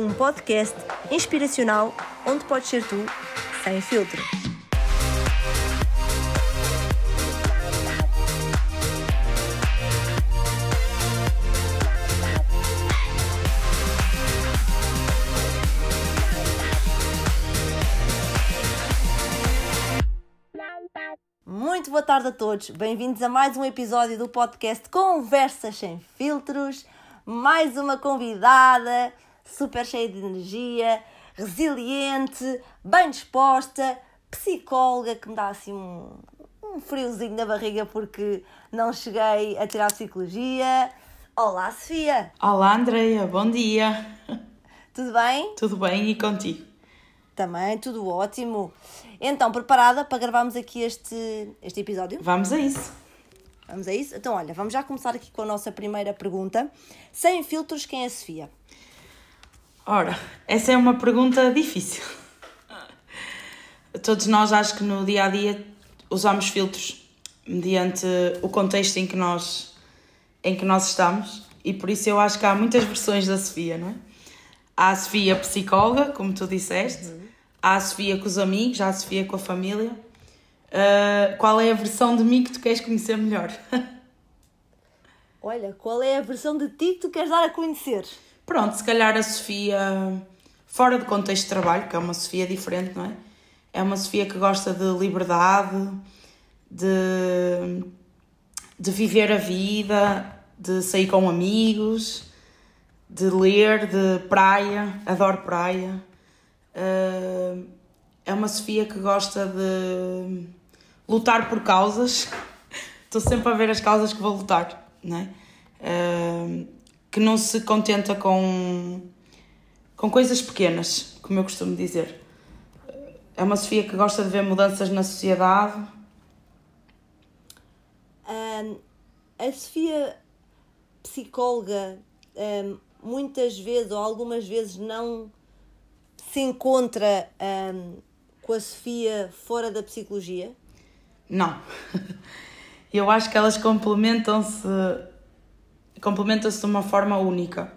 um podcast inspiracional onde podes ser tu, sem filtro. Muito boa tarde a todos, bem-vindos a mais um episódio do podcast Conversas Sem Filtros. Mais uma convidada super cheia de energia, resiliente, bem disposta, psicóloga que me dá assim um, um friozinho na barriga porque não cheguei a tirar psicologia. Olá, Sofia! Olá, Andreia, bom dia! Tudo bem? Tudo bem e contigo? Também, tudo ótimo. Então, preparada para gravarmos aqui este, este episódio? Vamos a isso. Vamos a isso? Então, olha, vamos já começar aqui com a nossa primeira pergunta. Sem filtros, quem é a Sofia? Ora, essa é uma pergunta difícil. Todos nós, acho que no dia a dia, usamos filtros mediante o contexto em que nós, em que nós estamos e por isso eu acho que há muitas versões da Sofia, não é? Há a Sofia psicóloga, como tu disseste, uhum. há a Sofia com os amigos, há a Sofia com a família. Uh, qual é a versão de mim que tu queres conhecer melhor? Olha, qual é a versão de ti que tu queres dar a conhecer? Pronto, se calhar a Sofia, fora do contexto de trabalho, que é uma Sofia diferente, não é? É uma Sofia que gosta de liberdade, de, de viver a vida, de sair com amigos, de ler, de praia, adoro praia. Uh, é uma Sofia que gosta de lutar por causas. Estou sempre a ver as causas que vou lutar, não é? Que não se contenta com, com coisas pequenas, como eu costumo dizer. É uma Sofia que gosta de ver mudanças na sociedade. Um, a Sofia, psicóloga, um, muitas vezes ou algumas vezes não se encontra um, com a Sofia fora da psicologia? Não. Eu acho que elas complementam-se complementa-se de uma forma única.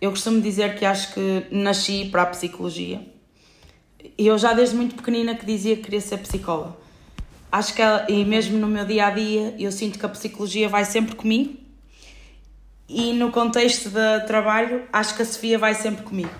Eu costumo dizer que acho que nasci para a psicologia. E eu já desde muito pequenina que dizia que queria ser psicóloga. Acho que ela, e mesmo no meu dia a dia, eu sinto que a psicologia vai sempre comigo. E no contexto de trabalho, acho que a Sofia vai sempre comigo.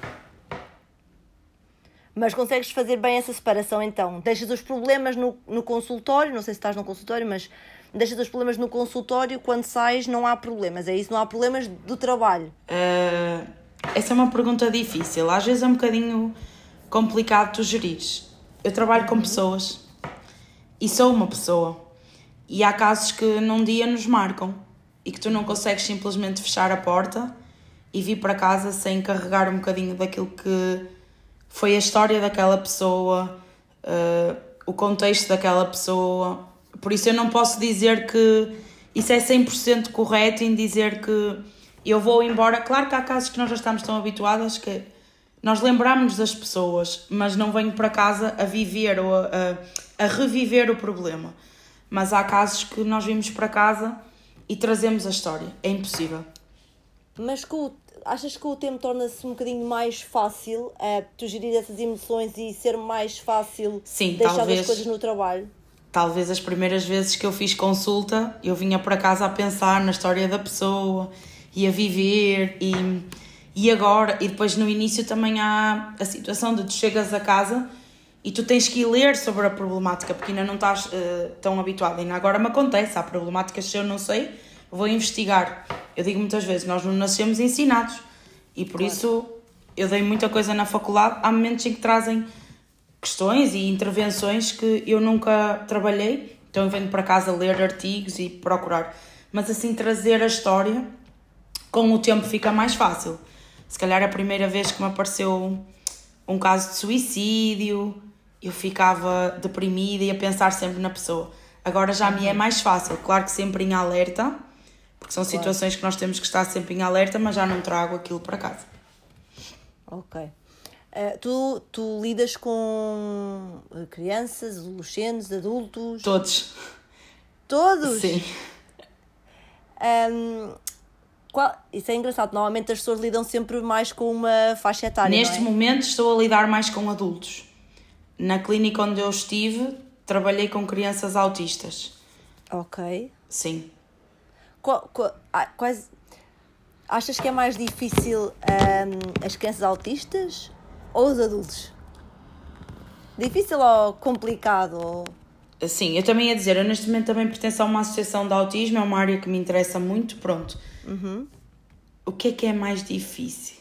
Mas consegues fazer bem essa separação então? Deixas os problemas no, no consultório, não sei se estás no consultório, mas deixas os problemas no consultório, quando sais não há problemas, é isso? Não há problemas do trabalho? Uh, essa é uma pergunta difícil. Às vezes é um bocadinho complicado tu gerires. Eu trabalho com pessoas e sou uma pessoa. E há casos que num dia nos marcam e que tu não consegues simplesmente fechar a porta e vir para casa sem carregar um bocadinho daquilo que foi a história daquela pessoa, uh, o contexto daquela pessoa, por isso eu não posso dizer que isso é 100% correto em dizer que eu vou embora. Claro que há casos que nós já estamos tão habituadas que nós lembramos das pessoas, mas não venho para casa a viver ou a, a, a reviver o problema. Mas há casos que nós vimos para casa e trazemos a história. É impossível. Mas com achas que o tempo torna-se um bocadinho mais fácil a uh, tu gerir essas emoções e ser mais fácil Sim, deixar talvez, as coisas no trabalho? Talvez as primeiras vezes que eu fiz consulta, eu vinha para casa a pensar na história da pessoa e a viver e, e agora, e depois no início também há a situação de tu chegas a casa e tu tens que ir ler sobre a problemática porque ainda não estás uh, tão habituado. Ainda agora me acontece, há problemáticas que eu não sei, vou investigar. Eu digo muitas vezes, nós não nascemos ensinados e por claro. isso eu dei muita coisa na faculdade, há momentos em que trazem questões e intervenções que eu nunca trabalhei, então eu venho para casa ler artigos e procurar. Mas assim, trazer a história, com o tempo fica mais fácil. Se calhar a primeira vez que me apareceu um caso de suicídio, eu ficava deprimida e a pensar sempre na pessoa. Agora já me é uhum. mais fácil, claro que sempre em alerta, porque são situações que nós temos que estar sempre em alerta, mas já não trago aquilo para casa. Ok. Uh, tu, tu lidas com eh, crianças, adolescentes, adultos? Todos. Todos? Sim. Um, qual, isso é engraçado, normalmente as pessoas lidam sempre mais com uma faixa etária. Neste é? momento estou a lidar mais com adultos. Na clínica onde eu estive, trabalhei com crianças autistas. Ok. Sim. Qual- qual- ah, quais, achas que é mais difícil ahm, as crianças autistas ou os adultos? Difícil ou complicado? Sim, eu também ia dizer, eu neste momento também pertenço a uma associação de autismo, é uma área que me interessa muito, pronto. O que é que é mais difícil?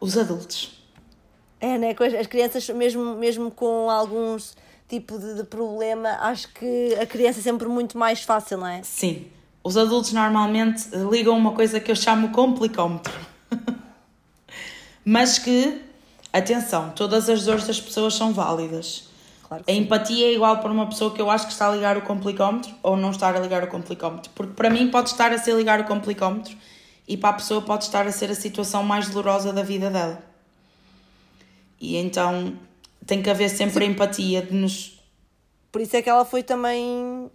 Os adultos. É, né? As crianças, mesmo, mesmo com alguns tipo de, de problema, acho que a criança é sempre muito mais fácil, não é? Sim. Os adultos normalmente ligam uma coisa que eu chamo complicómetro. Mas que, atenção, todas as dores das pessoas são válidas. Claro A sim. empatia é igual para uma pessoa que eu acho que está a ligar o complicómetro ou não estar a ligar o complicómetro. Porque para mim pode estar a ser ligar o complicómetro e para a pessoa pode estar a ser a situação mais dolorosa da vida dela. E então tem que haver sempre a empatia de nos. Por isso é que ela foi também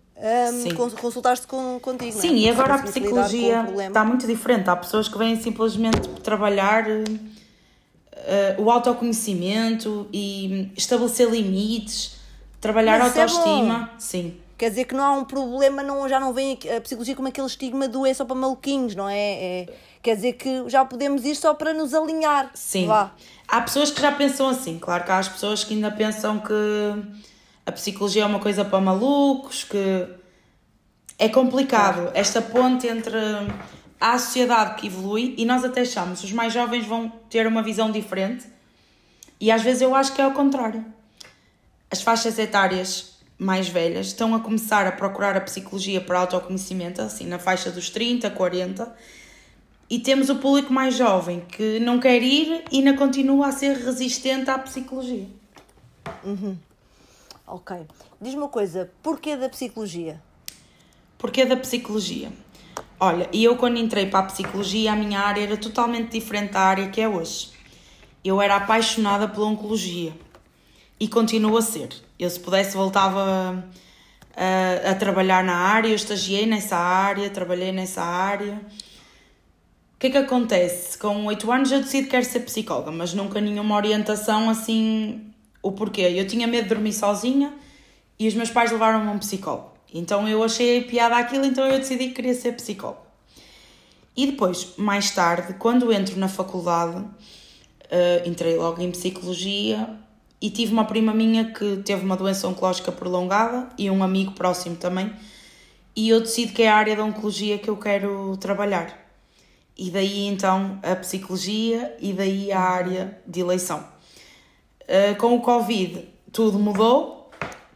Sim. um, consultar-se com, contigo, é? Sim, e Porque agora a psicologia está muito diferente. Há pessoas que vêm simplesmente trabalhar eh, o autoconhecimento e estabelecer limites, trabalhar Mas isso é autoestima. Sim. Quer dizer que não há um problema, não, já não vem a psicologia como aquele estigma do é só para maluquinhos, não é? É- Quer dizer que já podemos ir só para nos alinhar. Sim. Vá. Há pessoas que já pensam assim. Claro que há as pessoas que ainda pensam que a psicologia é uma coisa para malucos, que é complicado esta ponte entre a sociedade que evolui e nós até achamos os mais jovens vão ter uma visão diferente e às vezes eu acho que é ao contrário. As faixas etárias mais velhas estão a começar a procurar a psicologia para autoconhecimento, assim na faixa dos 30, 40, e temos o público mais jovem que não quer ir e ainda continua a ser resistente à psicologia. Ok. Diz-me uma coisa, porquê da psicologia? Porquê da psicologia? Olha, e eu quando entrei para a psicologia, a minha área era totalmente diferente da área que é hoje. Eu era apaixonada pela oncologia e continuo a ser. Eu, se pudesse, voltava a, a trabalhar na área. Eu estagiei nessa área, trabalhei nessa área. O que é que acontece? Com 8 anos eu decido que quero ser psicóloga, mas nunca nenhuma orientação assim. O porquê? Eu tinha medo de dormir sozinha e os meus pais levaram-me a um psicólogo. Então eu achei piada aquilo, então eu decidi que queria ser psicóloga. E depois, mais tarde, quando entro na faculdade, eh, entrei logo em psicologia e tive uma prima minha que teve uma doença oncológica prolongada e um amigo próximo também. E eu decido que é a área da oncologia que eu quero trabalhar. E daí então a psicologia e daí a área de eleição. Uh, com o Covid tudo mudou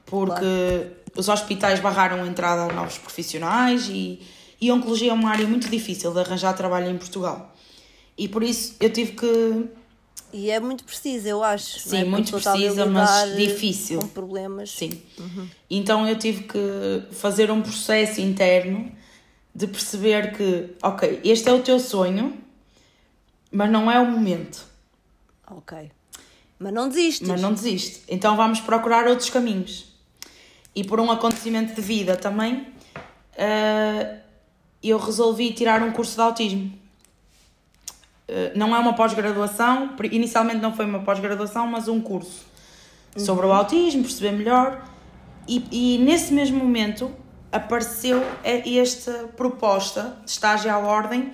porque os hospitais barraram a entrada a novos profissionais e, e a oncologia é uma área muito difícil de arranjar trabalho em Portugal. E por isso eu tive que. E é muito precisa, eu acho. Sim, é? Muito precisa, mas difícil. Com problemas. Sim. Então eu tive que fazer um processo interno de perceber que, ok, este é o teu sonho, mas não é o momento. Ok. Mas não desistes. Mas não desiste. Então vamos procurar outros caminhos. E por um acontecimento de vida também, eh, eu resolvi tirar um curso de autismo. Eh, não é uma pós-graduação, inicialmente não foi uma pós-graduação, mas um curso sobre o autismo, perceber melhor. E, e nesse mesmo momento apareceu esta proposta de estágio à ordem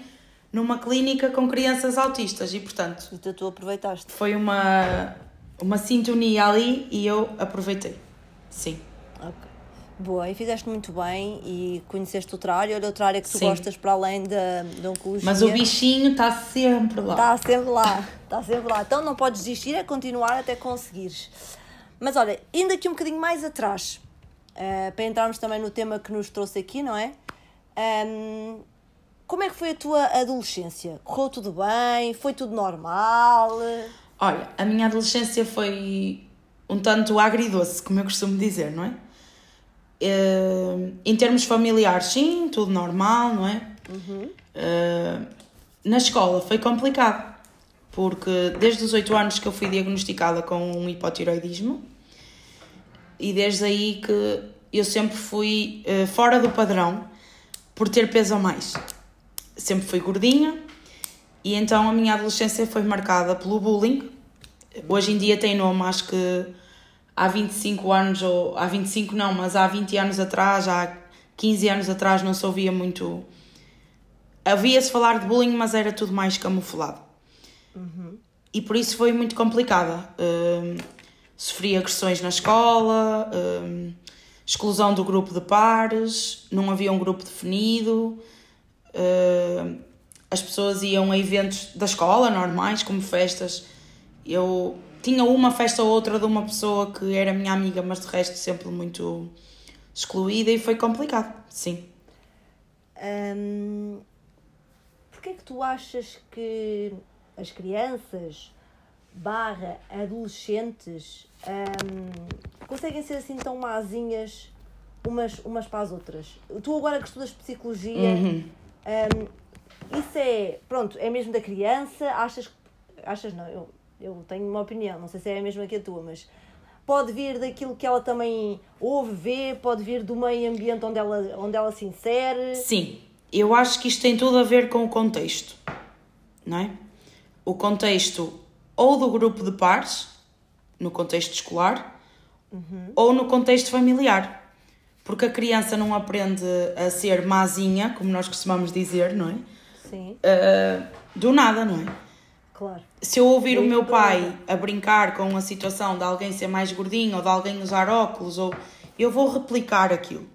numa clínica com crianças autistas e, portanto, Então tu aproveitaste. foi uma, uma sintonia ali e eu aproveitei. Sim. Ok. Boa, e fizeste muito bem e conheceste outra área, olha outra área que tu Sim. gostas para além da, da oncologia. Mas o bichinho está sempre lá. Está sempre lá, está sempre lá. Então não podes desistir, é continuar até conseguires. Mas olha, indo aqui um bocadinho mais atrás, eh, para entrarmos também no tema que nos trouxe aqui, não é? Ahm, como é que foi a tua adolescência? Correu tudo bem? Foi tudo normal? Olha, a minha adolescência foi um tanto agridoce, como eu costumo dizer, não é? Eh, em termos familiares, sim, tudo normal, não é? Eh, na escola foi complicado, porque desde os 8 anos que eu fui diagnosticada com um hipotiroidismo e desde aí que eu sempre fui eh, fora do padrão por ter peso a mais. sempre fui gordinha e então a minha adolescência foi marcada pelo bullying. Hoje em dia tem nome, acho que há 25 anos, ou há 25 não, mas há 20 anos atrás, há 15 anos atrás não se ouvia muito. Havia-se falar de bullying, mas era tudo mais camuflado. Uhum. E por isso foi muito complicada. Um, sofri agressões na escola, um, exclusão do grupo de pares, não havia um grupo definido. Um, as pessoas iam a eventos da escola normais, como festas. Eu tinha uma festa ou outra de uma pessoa que era minha amiga, mas de resto sempre muito excluída e foi complicado, sim. Hum, Porquê é que tu achas que as crianças barra adolescentes hum, conseguem ser assim tão mazinhas umas, umas para as outras? Tu agora que estudas psicologia, Uhum. hum, isso é, pronto, é mesmo da criança? Achas, achas não, eu, eu tenho uma opinião, não sei se é a mesma que a tua, mas pode vir daquilo que ela também ouve, vê, pode vir do meio ambiente onde ela, onde ela se insere. Sim, eu acho que isto tem tudo a ver com o contexto, não é? O contexto ou do grupo de pares, no contexto escolar, ou no contexto familiar. Porque a criança não aprende a ser mazinha, como nós costumamos dizer, não é? Sim, Ah, do nada, não é? Claro. Se eu ouvir o Sim, meu do pai nada. a brincar com a situação de alguém ser mais gordinho ou de alguém usar óculos, ou eu vou replicar aquilo.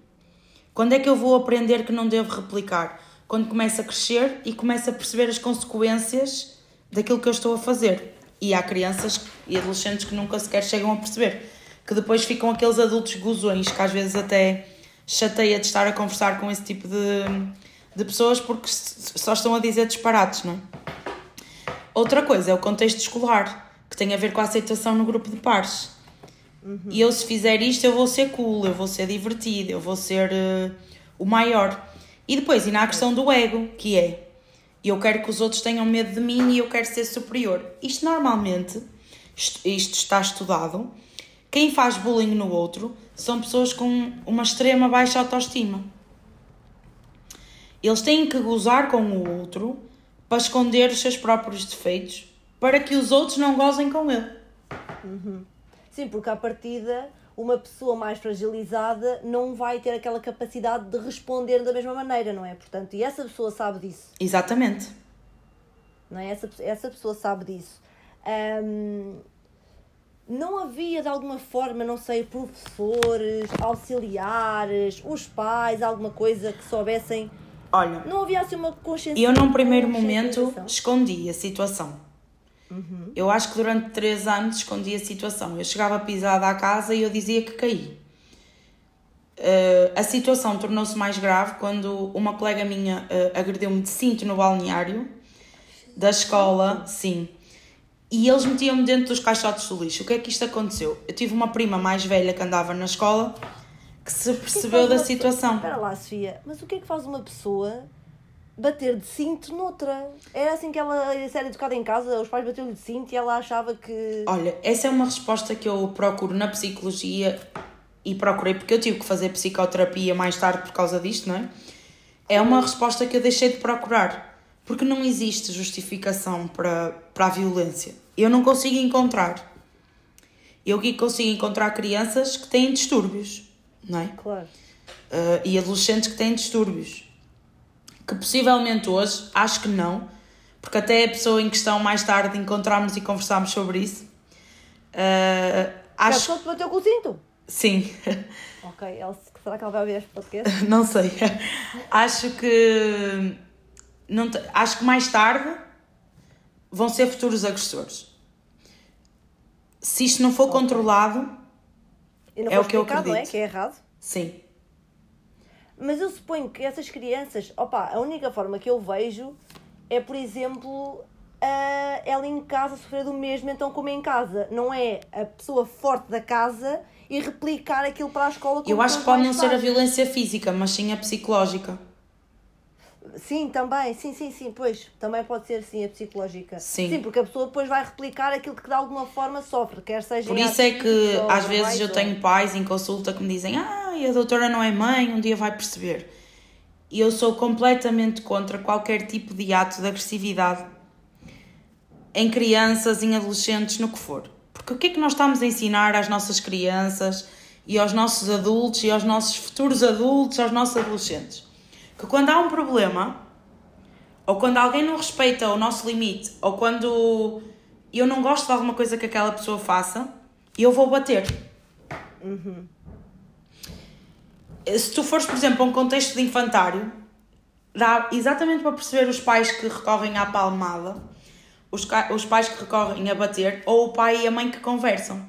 Quando é que eu vou aprender que não devo replicar? Quando começo a crescer e começo a perceber as consequências daquilo que eu estou a fazer. E há crianças e adolescentes que nunca sequer chegam a perceber. Que depois ficam aqueles adultos gozões que às vezes até chateia de estar a conversar com esse tipo de, de pessoas porque só estão a dizer disparates, não é? Outra coisa é o contexto escolar, que tem a ver com a aceitação no grupo de pares. E eu, se fizer isto, eu vou ser cool, eu vou ser divertido, eu vou ser eh, o maior. E depois, e na questão do ego, que é eu quero que os outros tenham medo de mim e eu quero ser superior. Isto normalmente, isto, isto está estudado, quem faz bullying no outro são pessoas com uma extrema baixa autoestima. Eles têm que gozar com o outro para esconder os seus próprios defeitos, para que os outros não gozem com ele. Sim, porque à partida uma pessoa mais fragilizada não vai ter aquela capacidade de responder da mesma maneira, não é? Portanto, e essa pessoa sabe disso, Exatamente. não é? Essa, essa pessoa sabe disso. Ahm, não havia de alguma forma, não sei, professores, auxiliares, os pais, alguma coisa que soubessem. Olha, Não havia assim uma consciência. eu num primeiro momento escondi a situação. Eu acho que durante três anos escondi a situação. Eu chegava pisada à casa e eu dizia que caí. Eh, a situação tornou-se mais grave quando uma colega minha eh, agrediu-me de cinto no balneário da escola, sim. E eles metiam-me dentro dos caixotes do lixo. O que é que isto aconteceu? Eu tive uma prima mais velha que andava na escola que se O que é que percebeu da situação. Espera lá, Sofia, mas o que é que faz uma pessoa bater de cinto noutra? Era assim que ela ser educada em casa, os pais bateram-lhe de cinto e ela achava que. Olha, essa é uma resposta que eu procuro na psicologia e procurei porque eu tive que fazer psicoterapia mais tarde por causa disto, não é? É uma resposta que eu deixei de procurar porque não existe justificação para, para a violência. Eu não consigo encontrar. Eu aqui consigo encontrar crianças que têm distúrbios, não é? Claro. Uh, e adolescentes que têm distúrbios. Que possivelmente hoje, acho que não, porque até a pessoa em questão mais tarde encontramos e conversámos sobre isso. Uh, acho pessoa te bateu com o cinto. sim, Ok, ela, será que ela vai ouvir este podcast? não sei. acho que não te- acho que mais tarde vão ser futuros agressores. Se isto não for controlado, E não É o que eu explicado, não é? acredito. Que é errado. sim. Mas eu suponho que essas crianças, opa, a única forma que eu vejo é, por exemplo, a- ela em casa sofrer do mesmo, então como em casa. Não é a pessoa forte da casa e replicar aquilo para a escola como Eu acho que pode não ser a violência física, mas sim a psicológica. Sim, também, sim, sim, sim, pois, também pode ser sim a psicológica. Sim. porque a pessoa depois vai replicar aquilo que de alguma forma sofre, quer seja Por isso é que às vezes eu ou- tenho pais em consulta que me dizem ah, a doutora não é mãe, um dia vai perceber. E eu sou completamente contra qualquer tipo de ato de agressividade em crianças, em adolescentes, no que for. Porque o que é que nós estamos a ensinar às nossas crianças e aos nossos adultos e aos nossos futuros adultos, aos nossos adolescentes? Que quando há um problema, ou quando alguém não respeita o nosso limite, ou quando eu não gosto de alguma coisa que aquela pessoa faça, eu vou bater. Uhum. Se tu fores, por exemplo, a um contexto de infantário, dá exatamente para perceber os pais que recorrem à palmada, os, os pais que recorrem a bater, ou o pai e a mãe que conversam.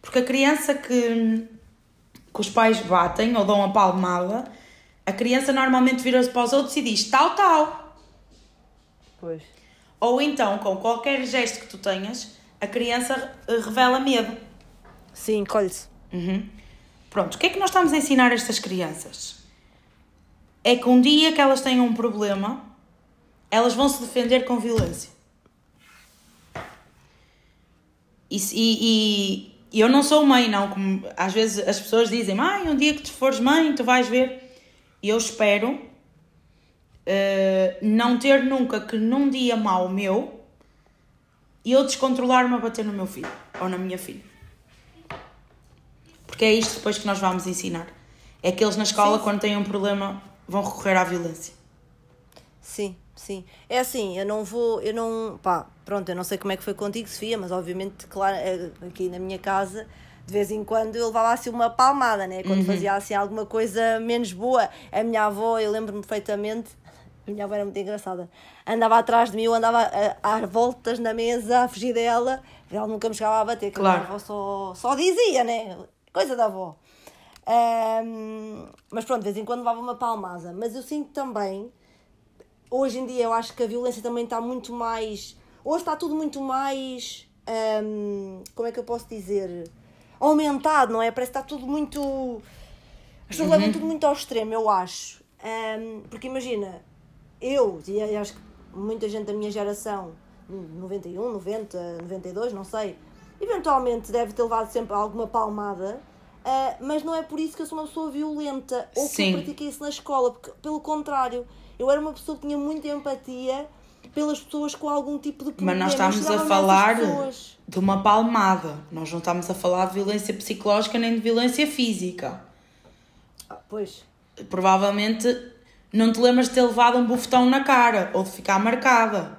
Porque a criança que, que os pais batem ou dão a palmada, a criança normalmente vira-se para os outros e diz tal, tal. Pois. Ou então, com qualquer gesto que tu tenhas, a criança revela medo. Sim, colhe-se. Uhum. Pronto, o que é que nós estamos a ensinar a estas crianças? É que um dia que elas tenham um problema, elas vão se defender com violência. E, e, e eu não sou mãe, não. Como às vezes as pessoas dizem, mãe, um dia que tu fores mãe, tu vais ver. Eu espero uh, não ter nunca que num dia mau meu eu descontrolar-me a bater no meu filho ou na minha filha. Porque é isto depois que nós vamos ensinar. É que eles na escola, sim. quando têm um problema, vão recorrer à violência. Sim, sim. É assim, eu não vou, eu não, pá, pronto, eu não sei como é que foi contigo, Sofia, mas obviamente, claro, é, aqui na minha casa, de vez em quando eu levava assim uma palmada, né? Quando uhum. fazia assim alguma coisa menos boa. A minha avó, eu lembro-me perfeitamente, a minha avó era muito engraçada, andava atrás de mim, eu andava às voltas na mesa a fugir dela, ela nunca me chegava a bater, que claro. a minha avó só, só dizia, né? coisa da avó. Um, mas pronto, de vez em quando levava uma palmada. Mas eu sinto também, hoje em dia, eu acho que a violência também está muito mais. Hoje está tudo muito mais. Um, como é que eu posso dizer? Aumentado, não é? Parece que está tudo muito. As pessoas uhum. levam tudo muito ao extremo, eu acho. Um, porque imagina, eu e acho que muita gente da minha geração, 91, 90, 92, não sei, eventualmente deve ter levado sempre alguma palmada, uh, mas não é por isso que eu sou uma pessoa violenta ou que eu pratiquei isso na escola, porque pelo contrário, eu era uma pessoa que tinha muita empatia pelas pessoas com algum tipo de problema. Mas nós estamos a falar de uma palmada, nós não estamos a falar de violência psicológica nem de violência física. Ah, pois. Provavelmente não te lembras de ter levado um bufetão na cara ou de ficar marcada.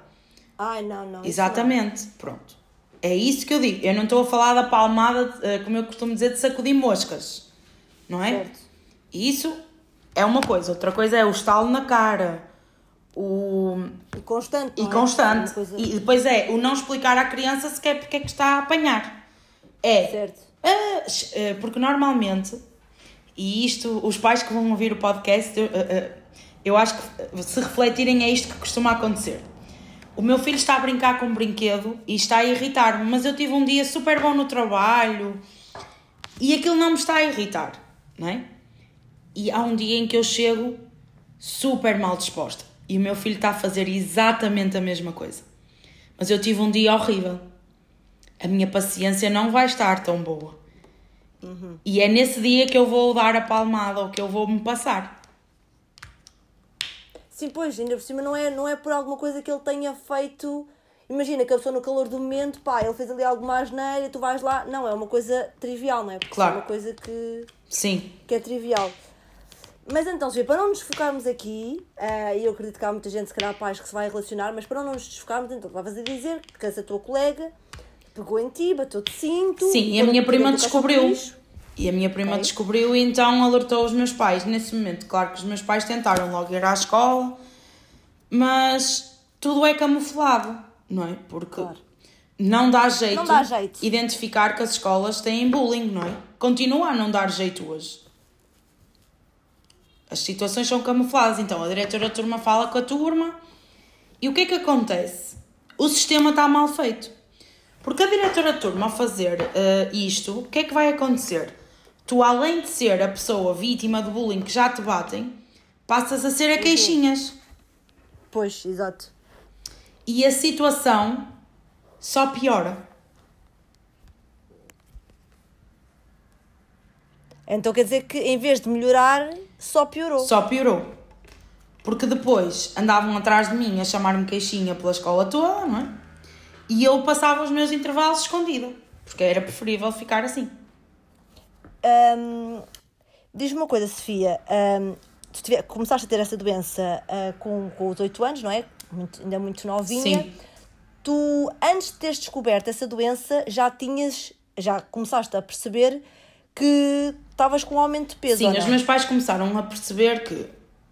Ai, não, não. Exatamente. Não. Pronto. É isso que eu digo. Eu não estou a falar da palmada, eh, como eu costumo dizer, de sacudir moscas. Não é? Certo. Isso é uma coisa. Outra coisa é o estalo na cara. O... Constante. E é? constante. Coisa... E depois é o não explicar à criança sequer porque é que está a apanhar. É. Certo. Uh, porque normalmente, e isto, os pais que vão ouvir o podcast, eu, uh, eu acho que se refletirem é isto que costuma acontecer o meu filho está a brincar com um brinquedo e está a irritar-me, mas eu tive um dia super bom no trabalho e aquilo não me está a irritar, não é? E há um dia em que eu chego super mal disposta e o meu filho está a fazer exatamente a mesma coisa. Mas eu tive um dia horrível. A minha paciência não vai estar tão boa. Uhum. E é nesse dia que eu vou dar a palmada ou que eu vou me passar. Sim, pois, ainda por cima não é, não é por alguma coisa que ele tenha feito. Imagina que a pessoa no calor do momento, pá, ele fez ali alguma asneira e tu vais lá. Não, é uma coisa trivial, não é? Porque claro. é uma coisa que. Sim. Que é trivial. Mas então, para não nos focarmos aqui, uh, e eu acredito que há muita gente, se calhar, pais que se vai relacionar, mas para não nos desfocarmos, então estavas a dizer que essa tua colega pegou em ti, bateu-te cinto. Sim, e a minha prima descobriu. E a minha prima okay. descobriu e então alertou os meus pais. Nesse momento, claro que os meus pais tentaram logo ir à escola, mas tudo é camuflado, não é? Porque claro. não, dá jeito não dá jeito identificar que as escolas têm bullying, não é? Continua a não dar jeito hoje. As situações são camufladas, então a diretora da turma fala com a turma e o que é que acontece? O sistema está mal feito. Porque a diretora da turma, ao fazer uh, isto, o que é que vai acontecer? tu além de ser a pessoa vítima do bullying que já te batem, passas a ser a queixinhas. Pois, exato. E a situação só piora. Então quer dizer que em vez de melhorar, só piorou. Só piorou. Porque depois andavam atrás de mim a chamar-me queixinha pela escola toda, não é? E eu passava os meus intervalos escondida, porque era preferível ficar assim. Hum, Diz-me uma coisa, Sofia. hum, tu tive- começaste a ter essa doença ah, com, com os 8 anos, não é? Muito- ainda muito novinha. Sim. Tu, antes de teres descoberto essa doença, já tinhas, já começaste a perceber que estavas com um aumento de peso. Sim, os meus pais começaram a perceber que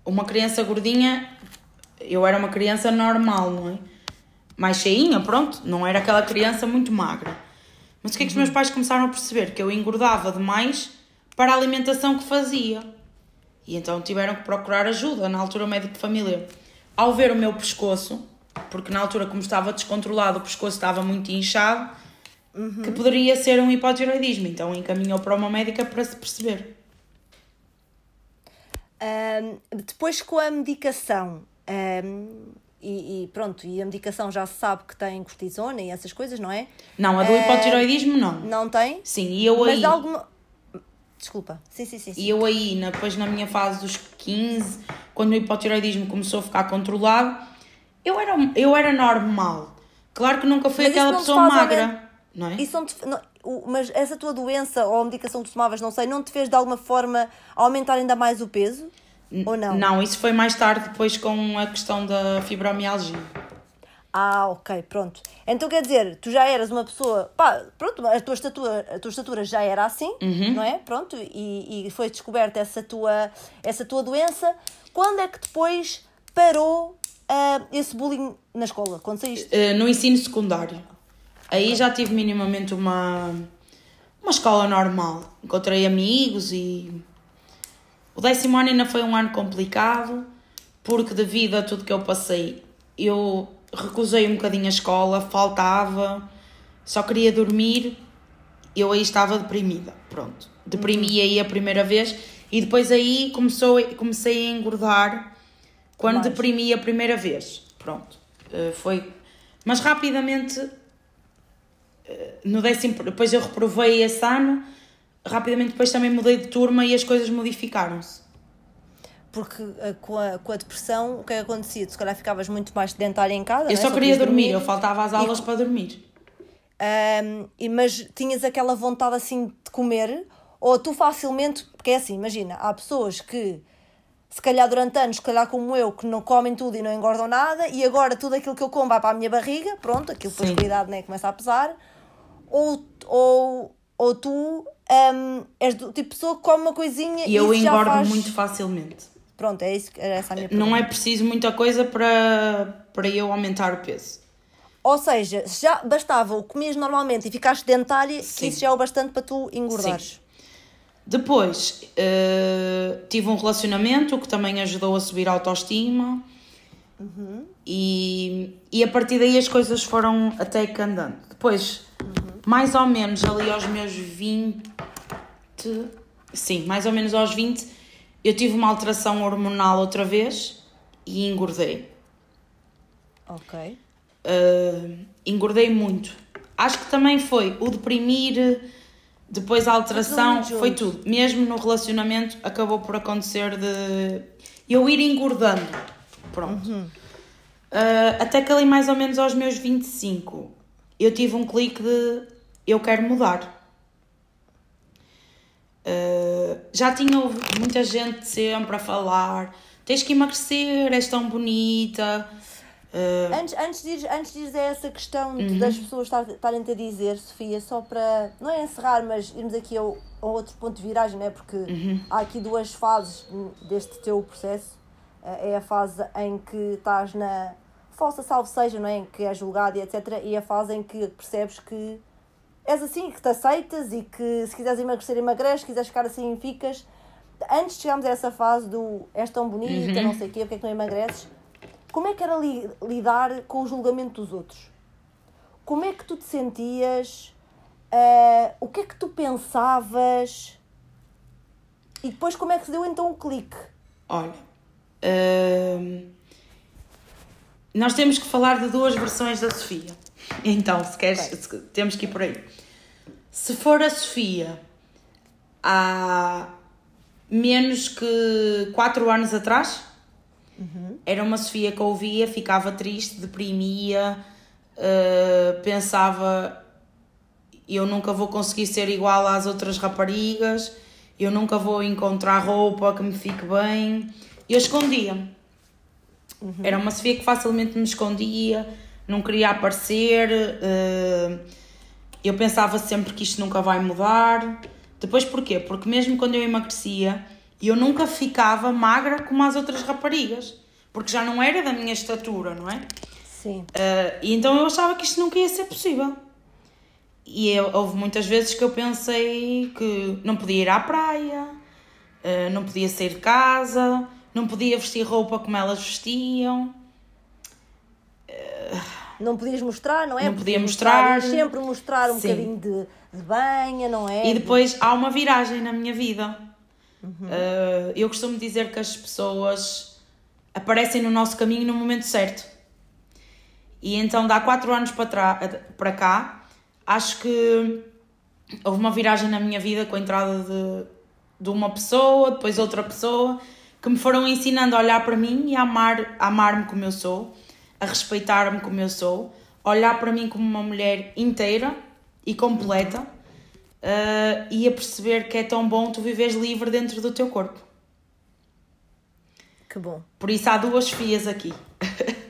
uma criança gordinha, eu era uma criança normal, não é? Mais cheinha, pronto, não era aquela criança muito magra. Mas o que é que os meus pais começaram a perceber? Que eu engordava demais para a alimentação que fazia. E então tiveram que procurar ajuda, na altura o médico de família. Ao ver o meu pescoço, porque na altura como estava descontrolado, o pescoço estava muito inchado, que poderia ser um hipotiroidismo. Então encaminhou para uma médica para se perceber. Ahm, depois com a medicação, ahm, e, e pronto, e a medicação já se sabe que tem cortisona e essas coisas, não é? Não, a do Eh, hipotiroidismo não. Não tem? Sim, e eu Mas aí, de alguma. Desculpa. Sim, sim, sim. sim. e eu aí depois na minha fase dos 15, quando o hipotiroidismo começou a ficar controlado, eu era, eu era normal. Claro que nunca fui Mas aquela pessoa magra, não é? Isso não te- não- o- mas essa tua doença ou a medicação que tu tomavas, não sei, não te fez de alguma forma aumentar ainda mais o peso? Ou não? Não, isso foi mais tarde, depois com a questão da fibromialgia. Ah, ok, pronto. Então quer dizer, tu já eras uma pessoa, pá, pronto, a tua estatura, a tua estatura já era assim, Uhum. não é? Pronto, e, e foi descoberta essa tua, essa tua doença. Quando é que depois parou ah, esse bullying na escola? Quando saíste? Eh, no ensino secundário. Aí já tive minimamente uma, uma escola normal. Encontrei amigos e. O décimo ano ainda foi um ano complicado, porque devido a tudo que eu passei, eu recusei um bocadinho a escola, faltava, só queria dormir, eu aí estava deprimida. Pronto. Deprimi aí a primeira vez e depois aí começou, comecei a engordar quando Mais. deprimi a primeira vez. Pronto. Eh, foi. Mas rapidamente, no décimo, depois eu reprovei esse ano, rapidamente depois também mudei de turma e as coisas modificaram-se. Porque ah, com, a, com a depressão, o que é que acontecia? Se calhar ficavas muito mais sedentária em casa, Eu é? só queria querias dormir, eu faltava às aulas para dormir. Ahm, e, mas tinhas aquela vontade assim de comer, ou tu facilmente, porque é assim, imagina, há pessoas que se calhar durante anos, se calhar como eu, que não comem tudo e não engordam nada, e agora tudo aquilo que eu como vai para a minha barriga, pronto, aquilo depois idade né, começa a pesar, ou, ou, ou tu ahm, és do tipo pessoa que come uma coisinha E eu isso já engordo faz- muito facilmente. Pronto, é isso, era essa a minha pergunta. Não é preciso muita coisa para, para eu aumentar o peso. Ou seja, já bastava o que comias normalmente e ficares sedentária, que Sim. isso já é o bastante para tu engordares. Depois eh, tive um relacionamento que também ajudou a subir a autoestima e, e a partir daí as coisas foram até que andando. Depois, mais ou menos ali aos meus 20, sim, mais ou menos aos 20, eu tive uma alteração hormonal outra vez e engordei. Ok. Uh, engordei muito. Acho que também foi o deprimir, depois a alteração, foi tudo. Mesmo no relacionamento acabou por acontecer de eu ir engordando. Pronto. Uhum. Uh, até que ali mais ou menos aos meus 25 eu tive um clique de eu quero mudar. Uh, já tinha muita gente sempre a falar tens que emagrecer, és tão bonita. Uh, Antes, antes, de, ires- antes de a essa questão de- Uhum. das pessoas estar- estarem-te a dizer, Sofia, só para, não é encerrar, mas irmos aqui ao, ao outro ponto de viragem, não é? Porque Uhum. há aqui duas fases deste teu processo. Eh, É a fase em que estás na falsa salvo seja, não é? Em que és julgado e etc. E a fase em que percebes que és assim, que te aceitas e que se quiseres emagrecer, emagreces, se quiseres ficar assim, ficas. Antes de chegarmos a essa fase do és tão bonita, Uhum. não sei o quê, porque é que não emagreces, como é que era li- lidar com o julgamento dos outros? Como é que tu te sentias? Ah, o que é que tu pensavas? E depois como é que se deu então o clique? Olha, hum, nós temos que falar de duas versões da Sofia. Então, se queres, se- temos que ir por aí. Se for a Sofia há menos que 4 anos atrás, era uma Sofia que ouvia, ficava triste, deprimia, uh, pensava eu nunca vou conseguir ser igual às outras raparigas, eu nunca vou encontrar roupa que me fique bem. Eu escondia-me. Uhum. Era uma Sofia que facilmente me escondia, não queria aparecer. Uh, eu pensava sempre que isto nunca vai mudar. Depois porquê? Porque mesmo quando eu emagrecia, eu nunca ficava magra como as outras raparigas. Porque já não era da minha estatura, não é? Sim. Uh, e então eu achava que isto nunca ia ser possível. E eu, houve muitas vezes que eu pensei que não podia ir à praia, uh, não podia sair de casa, não podia vestir roupa como elas vestiam. Não podias mostrar, não é? Não podia mostrar. Sempre mostrar um Sim. bocadinho de, de banha, não é? E depois há uma viragem na minha vida. Uhum. Uh, eu costumo dizer que as pessoas aparecem no nosso caminho no momento certo. E então, dá quatro anos para, para cá, acho que houve uma viragem na minha vida com a entrada de, de uma pessoa, depois outra pessoa, que me foram ensinando a olhar para mim e a amar-me amar como eu sou, a respeitar-me como eu sou, olhar para mim como uma mulher inteira e completa uh, e a perceber que é tão bom tu viveres livre dentro do teu corpo. Que bom. Por isso há duas fias aqui.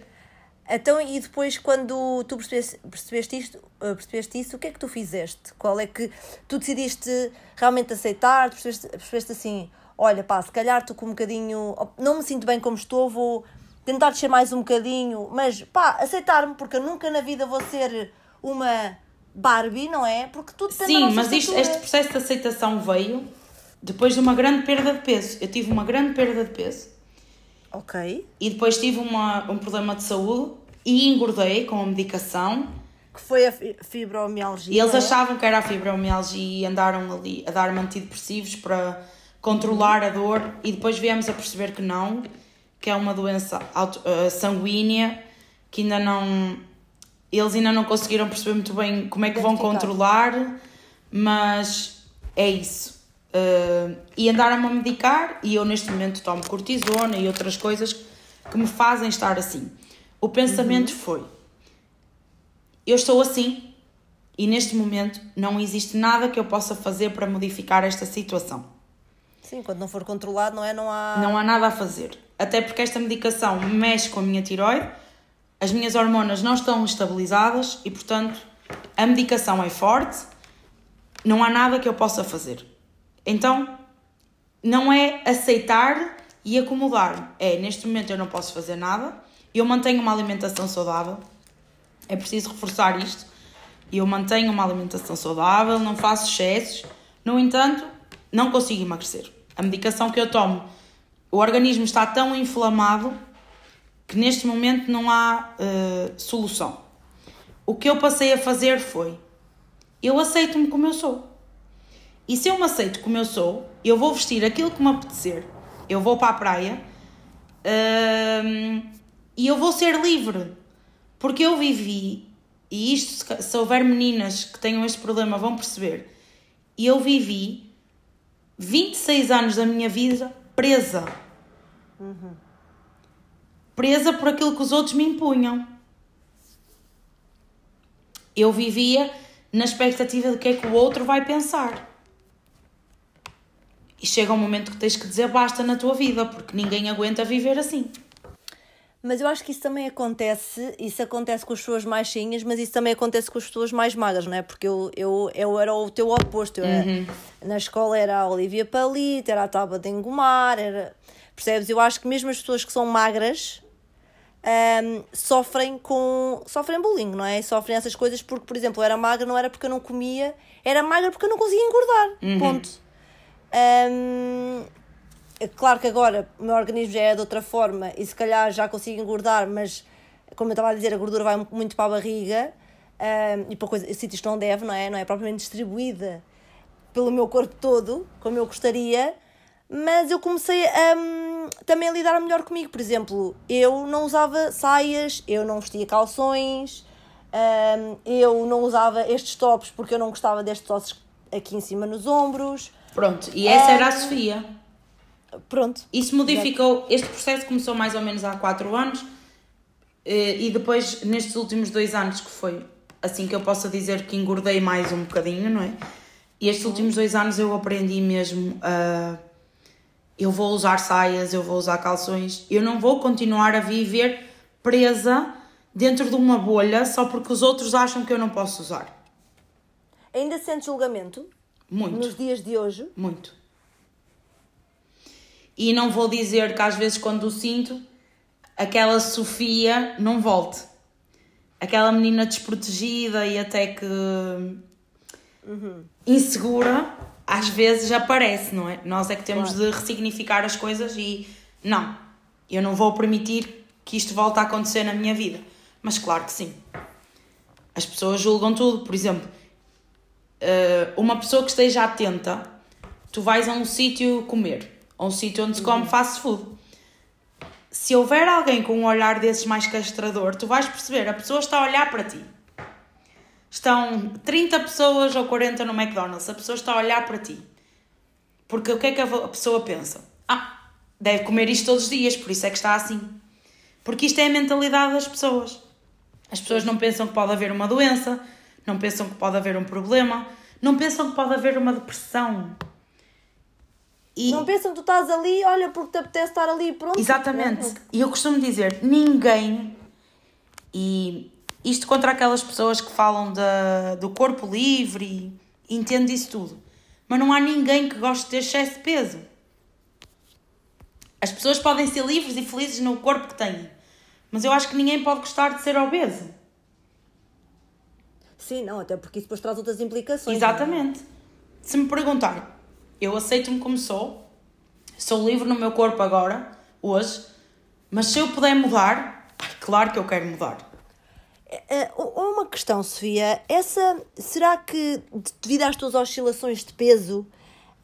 Então, e depois, quando tu percebeste, percebeste, isto, eh, percebeste isso, o que é que tu fizeste? Qual é que tu decidiste realmente aceitar? Percebeste, percebeste assim: olha, pá, se calhar estou com um bocadinho. Não me sinto bem como estou, vou tentar descer mais um bocadinho, mas pá, aceitar-me, porque eu nunca na vida vou ser uma Barbie, não é? Porque tudo depende Sim, mas isto, este processo de aceitação veio depois de uma grande perda de peso. Eu tive uma grande perda de peso Ok. E depois tive uma, um problema de saúde e engordei com a medicação. Que foi a fibromialgia. E eles é? achavam que era a fibromialgia e andaram ali a dar-me antidepressivos para controlar a dor e depois viemos a perceber que não, que é uma doença auto, uh, sanguínea que ainda não. Eles ainda não conseguiram perceber muito bem como é que vão controlar, mas é isso. Uh, e andaram-me a medicar e eu neste momento tomo cortisona e outras coisas que me fazem estar assim. O pensamento uhum. foi: eu estou assim e neste momento não existe nada que eu possa fazer para modificar esta situação. Sim, quando não for controlado, não é? Não há. Não há nada a fazer. Até porque esta medicação mexe com a minha tiroide, as minhas hormonas não estão estabilizadas e, portanto, a medicação é forte, não há nada que eu possa fazer. Então, não é aceitar e acomodar. É, neste momento eu não posso fazer nada, eu mantenho uma alimentação saudável, é preciso reforçar isto. Eu mantenho uma alimentação saudável, não faço excessos, no entanto, não consigo emagrecer. A medicação que eu tomo, o organismo está tão inflamado que neste momento não há uh, solução. O que eu passei a fazer foi: eu aceito-me como eu sou. E se eu me aceito como eu sou, eu vou vestir aquilo que me apetecer, eu vou para a praia hum, e eu vou ser livre. Porque eu vivi, e isto, se houver meninas que tenham este problema, vão perceber. Eu vivi 26 anos da minha vida presa. Uhum. Presa por aquilo que os outros me impunham. Eu vivia na expectativa de que é que o outro vai pensar. E chega um momento que tens que dizer basta na tua vida, porque ninguém aguenta viver assim. Mas eu acho que isso também acontece, isso acontece com as pessoas mais cheinhas, mas isso também acontece com as pessoas mais magras, não é? Porque eu, eu, eu era o teu oposto. Era, uhum. Na escola era a Olivia Palito, era a Tábua de Engomar, era... Percebes? Eu acho que mesmo as pessoas que são magras um, sofrem com... sofrem bullying, não é? Sofrem essas coisas porque, por exemplo, eu era magra não era porque eu não comia, era magra porque eu não conseguia engordar. Uhum. Ponto. Um, claro que agora o meu organismo já é de outra forma e se calhar já consigo engordar, mas como eu estava a dizer, a gordura vai muito para a barriga um, e para coisa, sítios que não deve, não é? Não é propriamente distribuída pelo meu corpo todo, como eu gostaria, mas eu comecei a, um, também a lidar melhor comigo. Por exemplo, eu não usava saias, eu não vestia calções, um, eu não usava estes tops porque eu não gostava destes ossos aqui em cima nos ombros. Pronto, e essa era a Sofia. Pronto. Isso modificou. Este processo começou mais ou menos há 4 anos eh, e depois, nestes últimos dois anos, que foi assim que eu posso dizer que engordei mais um bocadinho, não é? E estes últimos dois anos eu aprendi mesmo a. Eu vou usar saias, eu vou usar calções, eu não vou continuar a viver presa dentro de uma bolha só porque os outros acham que eu não posso usar. Ainda sente julgamento? Muito. Nos dias de hoje? Muito. E não vou dizer que às vezes quando o sinto, aquela Sofia não volte. Aquela menina desprotegida e até que uhum. insegura, às vezes aparece, não é? Nós é que temos claro. de ressignificar as coisas e não, eu não vou permitir que isto volte a acontecer na minha vida. Mas claro que sim. As pessoas julgam tudo. Por exemplo, eh, uma pessoa que esteja atenta, tu vais a um sítio comer, a um sítio onde se come uhum. fast food. Se houver alguém com um olhar desses mais castrador, tu vais perceber, a pessoa está a olhar para ti. Estão 30 pessoas ou 40 no McDonald's, a pessoa está a olhar para ti. Porque o que é que a pessoa pensa? Ah, deve comer isto todos os dias, por isso é que está assim. Porque isto é a mentalidade das pessoas. As pessoas não pensam que pode haver uma doença, não pensam que pode haver um problema, não pensam que pode haver uma depressão. E... Não pensam que tu estás ali, olha, porque te apetece estar ali pronto. Exatamente. E eu costumo dizer, ninguém, e isto contra aquelas pessoas que falam da, do corpo livre e entende isso tudo, mas não há ninguém que goste de ter excesso de peso. As pessoas podem ser livres e felizes no corpo que têm, mas eu acho que ninguém pode gostar de ser obeso. Sim, não, até porque isso depois traz outras implicações. Exatamente. Não? Se me perguntarem, eu aceito-me como sou, sou livre no meu corpo agora, hoje, mas se eu puder mudar, claro que eu quero mudar. É, é, uma questão, Sofia, essa será que devido às tuas oscilações de peso,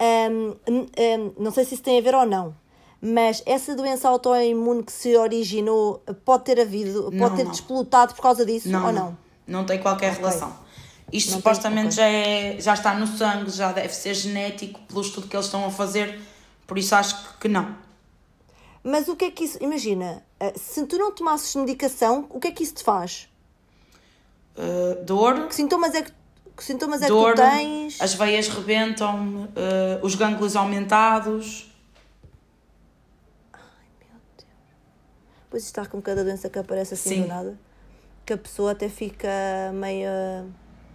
hum, hum, não sei se isso tem a ver ou não, mas essa doença autoimune que se originou pode ter havido, pode não, ter não. desplotado por causa disso não, ou não? Não tem qualquer okay. relação. Isto não supostamente tem, okay. já, é, já está no sangue, já deve ser genético pelo estudo que eles estão a fazer, por isso acho que não. Mas o que é que isso. Imagina, eh, se tu não tomasses medicação, o que é que isso te faz? Uh, dor. Que sintomas é que, que, sintomas é dor, que tu tens? As veias rebentam, uh, os gânglios aumentados. Ai meu Deus. Pois está com cada doença que aparece assim Sim. do nada que a pessoa até fica meio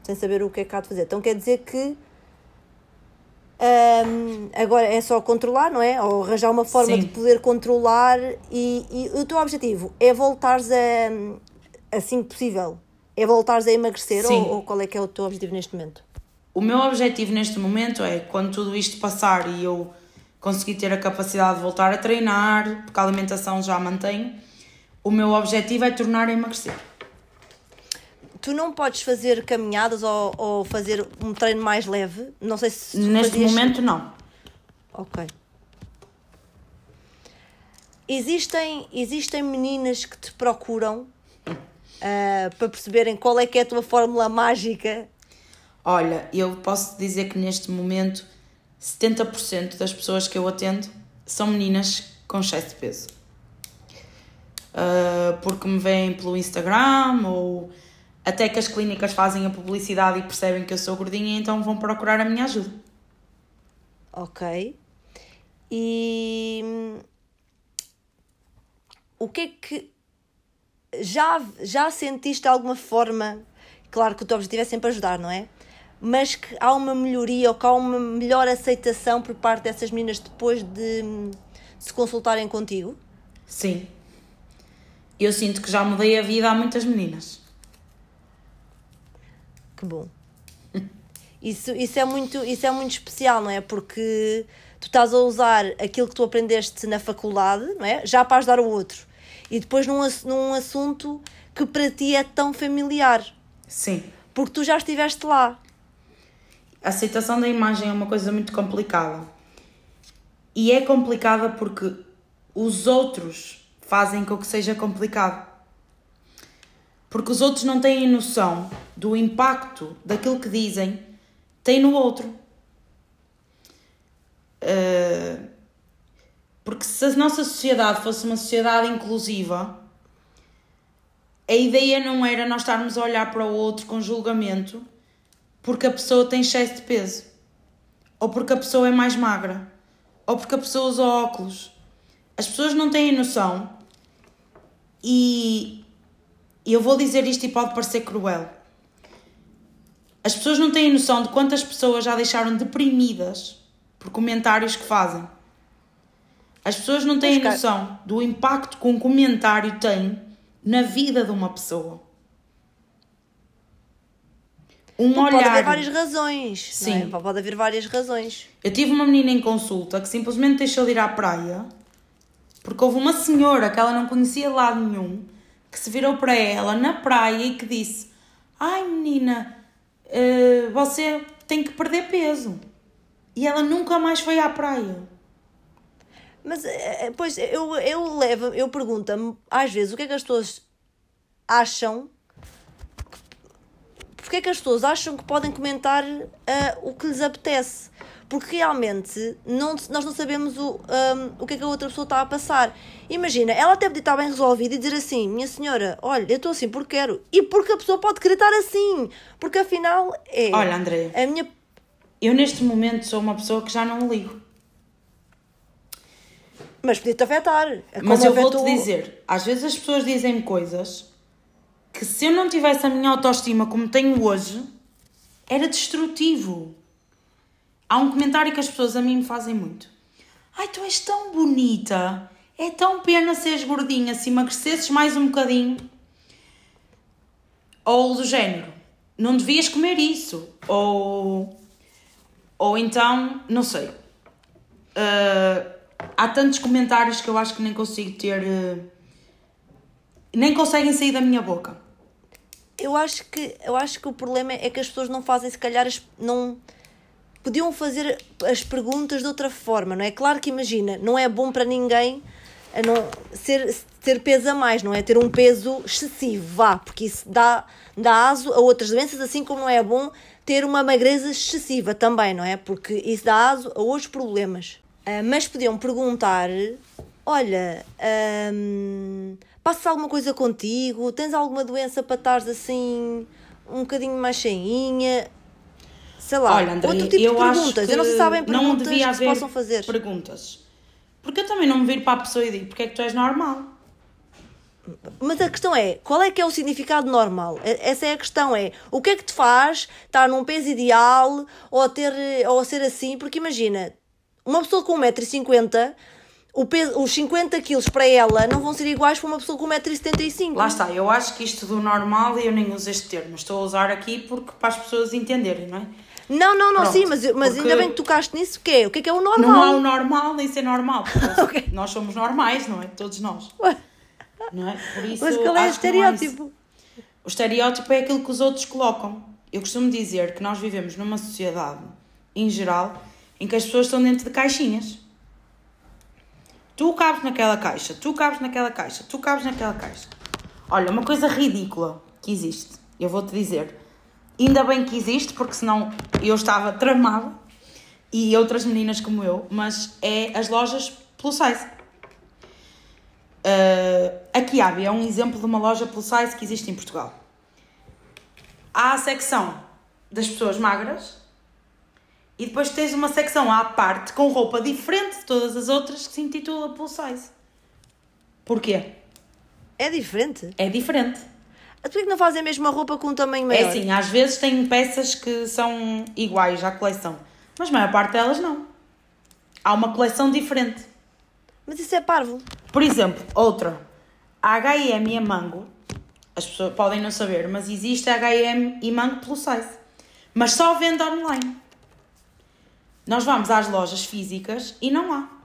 sem saber o que é que há de fazer. Então quer dizer que um, agora é só controlar, não é? Ou arranjar uma forma Sim. de poder controlar e, e, o teu objetivo é voltares a assim que possível. É voltares a emagrecer ou, ou, qual é que é o teu objetivo neste momento? O meu objetivo neste momento é quando tudo isto passar e eu conseguir ter a capacidade de voltar a treinar, porque a alimentação já mantenho, o meu objetivo é tornar a emagrecer tu não podes fazer caminhadas ou, ou fazer um treino mais leve? Não sei se. Neste fazias... momento, não. Ok. Existem, existem meninas que te procuram uh, para perceberem qual é que é a tua fórmula mágica? Olha, eu posso dizer que neste momento 70% das pessoas que eu atendo são meninas com excesso de peso. Uh, porque me veem pelo Instagram ou até que as clínicas fazem a publicidade e percebem que eu sou gordinha, então vão procurar a minha ajuda. Ok. E hum, o que é que já, já sentiste de alguma forma? Claro que o teu objetivo é sempre ajudar, não é? Mas que há uma melhoria ou que há uma melhor aceitação por parte dessas meninas depois de, hum, de se consultarem contigo? Sim. Eu sinto que já mudei a vida a muitas meninas. Que bom. Isso, isso, é muito, isso é muito especial, não é? Porque tu estás a usar aquilo que tu aprendeste na faculdade, não é? Já para ajudar o outro. E depois num, num assunto que para ti é tão familiar. Sim. Porque tu já estiveste lá. A aceitação da imagem é uma coisa muito complicada. E é complicada porque os outros fazem com que seja complicado. Porque os outros não têm noção do impacto daquilo que dizem, tem no outro. Uh, Porque se a nossa sociedade fosse uma sociedade inclusiva, a ideia não era nós estarmos a olhar para o outro com julgamento porque a pessoa tem excesso de peso, ou porque a pessoa é mais magra, ou porque a pessoa usa óculos. As pessoas não têm noção, e eu vou dizer isto e pode parecer cruel. As pessoas não têm noção de quantas pessoas já deixaram deprimidas por comentários que fazem. As pessoas não têm noção do impacto que um comentário tem na vida de uma pessoa. Um olhar... Pode haver várias razões. É? Sim. É? Pode haver várias razões. Eu tive uma menina em consulta que simplesmente deixou de ir à praia porque houve uma senhora que ela não conhecia de lado nenhum que se virou para ela na praia e que disse: Ai menina, uh, você tem que perder peso. E ela nunca mais foi à praia. Mas, eh, eh, pois, eu, eu levo, eu pergunto-me, às vezes, o que é que as pessoas acham porque é que as pessoas acham que podem comentar uh, o que lhes apetece? Porque realmente não, nós não sabemos o, um, o que é que a outra pessoa está a passar. Imagina, ela até podia estar bem resolvida e dizer assim: Minha senhora, olha, eu estou assim porque quero. E porque a pessoa pode querer estar assim. Porque afinal é. Olha, André. A minha... Eu neste momento sou uma pessoa que já não ligo. Mas podia-te afetar. É Mas eu vou-te dizer: às vezes as pessoas dizem coisas que se eu não tivesse a minha autoestima como tenho hoje, era destrutivo. Há um comentário que as pessoas a mim me fazem muito. Ai, tu és tão bonita. É tão pena seres gordinha. Se emagrecesses mais um bocadinho. Ou do género. Não devias comer isso. Ou. Ou então. Não sei. Uh, há tantos comentários que eu acho que nem consigo ter. Uh, nem conseguem sair da minha boca eu acho que eu acho que o problema é que as pessoas não fazem se calhar não podiam fazer as perguntas de outra forma não é claro que imagina não é bom para ninguém não ser ter peso a mais não é ter um peso excessivo vá porque isso dá dá aso a outras doenças assim como não é bom ter uma magreza excessiva também não é porque isso dá aso a outros problemas uh, mas podiam perguntar olha hum, passa alguma coisa contigo? Tens alguma doença para estares assim um bocadinho mais cheinha? Sei lá, Olha, André, outro tipo de perguntas. Eu não sei se sabem perguntas não devia que se possam fazer. Perguntas. Porque eu também não me viro para a pessoa e digo porque é que tu és normal. Mas a questão é, qual é que é o significado normal? Essa é a questão, é o que é que te faz estar num peso ideal ou, ter, ou ser assim? Porque imagina, uma pessoa com 1,50m o peso, os 50 quilos para ela não vão ser iguais para uma pessoa com 1,75m. Lá está, eu acho que isto do normal, eu nem uso este termo, estou a usar aqui porque para as pessoas entenderem, não é? Não, não, não, Pronto, sim, mas, mas ainda bem que tocaste nisso, o que é? O que é que é o normal? Não há o normal nem ser normal, okay. nós somos normais, não é? Todos nós. Ué. Não é? Por isso, mas qual é o estereótipo? É o estereótipo é aquilo que os outros colocam. Eu costumo dizer que nós vivemos numa sociedade, em geral, em que as pessoas estão dentro de caixinhas. Tu cabes naquela caixa, tu cabes naquela caixa, tu cabes naquela caixa. Olha, uma coisa ridícula que existe, eu vou-te dizer. Ainda bem que existe, porque senão eu estava tramada e outras meninas como eu, mas é as lojas plus size. Uh, a Kiabi é um exemplo de uma loja plus size que existe em Portugal. Há a secção das pessoas magras e depois tens uma secção à parte com roupa diferente de todas as outras que se intitula Plus Size. Porquê? É diferente? É diferente. A tu é que não fazem a mesma roupa com um tamanho maior? É sim, às vezes tem peças que são iguais à coleção, mas a maior parte delas não. Há uma coleção diferente. Mas isso é parvo. Por exemplo, outra. A H&M e a Mango, as pessoas podem não saber, mas existe a H&M e Mango Plus Size. Mas só vende online. Nós vamos às lojas físicas e não há.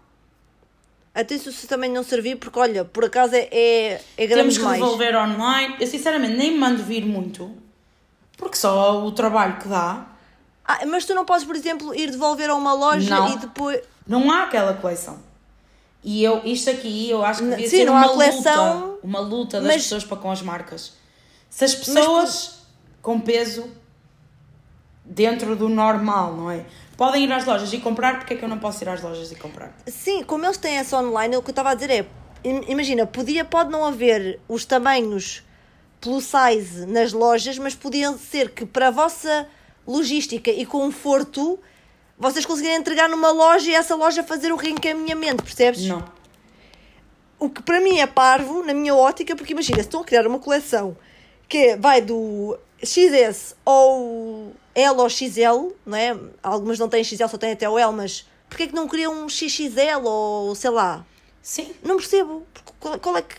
Até se também não servir, porque olha, por acaso é, é, é grande Temos que mais. resolver online. Eu sinceramente nem me mando vir muito, porque só o trabalho que dá. Ah, mas tu não podes, por exemplo, ir devolver a uma loja não, e depois. Não há aquela coleção. E eu, isto aqui, eu acho que devia Sim, ser uma coleção, luta. Uma luta das mas, pessoas para com as marcas. Se as pessoas com peso dentro do normal, não é? Podem ir às lojas e comprar, porque é que eu não posso ir às lojas e comprar? Sim, como eles têm essa online, o que eu estava a dizer é, im- imagina, podia, pode não haver os tamanhos plus size nas lojas, mas podiam ser que para a vossa logística e conforto, vocês conseguirem entregar numa loja e essa loja fazer o reencaminhamento, percebes? Não. O que para mim é parvo, na minha ótica, porque imagina, se estão a criar uma coleção que é- vai do XS ou L ou XL, não é? Algumas não têm XL, só têm até o L, mas porquê é que não criam um XXL ou sei lá? Sim. Não percebo. Qual, qual é que.